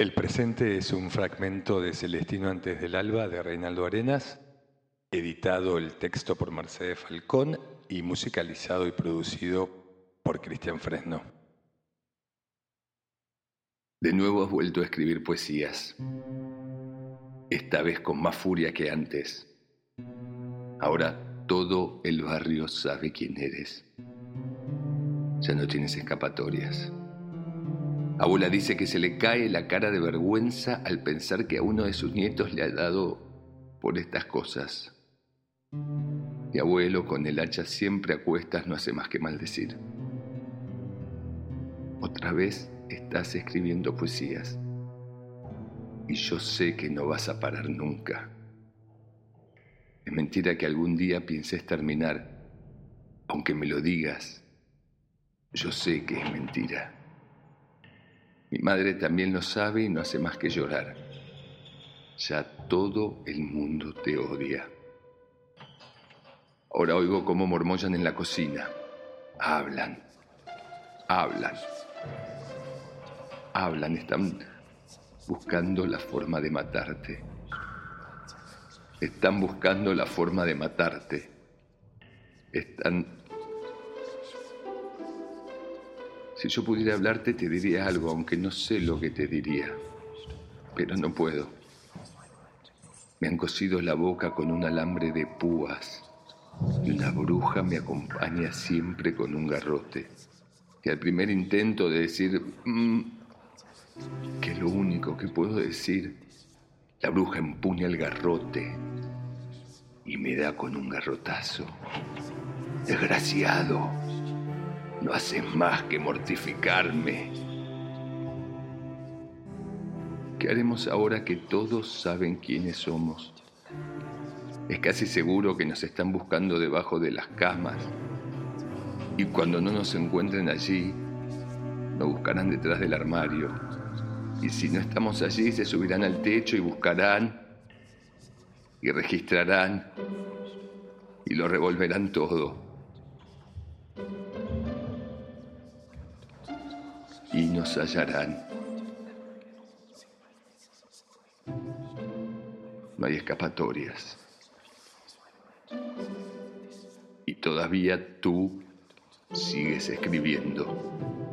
El presente es un fragmento de Celestino antes del alba de Reinaldo Arenas, editado el texto por Mercedes Falcón y musicalizado y producido por Cristian Fresno. De nuevo has vuelto a escribir poesías, esta vez con más furia que antes. Ahora todo el barrio sabe quién eres. Ya no tienes escapatorias. Abuela dice que se le cae la cara de vergüenza al pensar que a uno de sus nietos le ha dado por estas cosas. Mi abuelo con el hacha siempre a cuestas no hace más que maldecir. Otra vez estás escribiendo poesías y yo sé que no vas a parar nunca. Es mentira que algún día pienses terminar, aunque me lo digas. Yo sé que es mentira. Mi madre también lo sabe y no hace más que llorar. Ya todo el mundo te odia. Ahora oigo cómo mormollan en la cocina. Hablan, hablan, hablan, están buscando la forma de matarte. Están buscando la forma de matarte. Están Si yo pudiera hablarte te diría algo, aunque no sé lo que te diría. Pero no puedo. Me han cosido la boca con un alambre de púas y una bruja me acompaña siempre con un garrote. Que al primer intento de decir, mm", que lo único que puedo decir, la bruja empuña el garrote y me da con un garrotazo. Desgraciado no haces más que mortificarme. ¿Qué haremos ahora que todos saben quiénes somos? Es casi seguro que nos están buscando debajo de las camas y cuando no nos encuentren allí, nos buscarán detrás del armario. Y si no estamos allí, se subirán al techo y buscarán y registrarán y lo revolverán todo. Y nos hallarán. No hay escapatorias. Y todavía tú sigues escribiendo.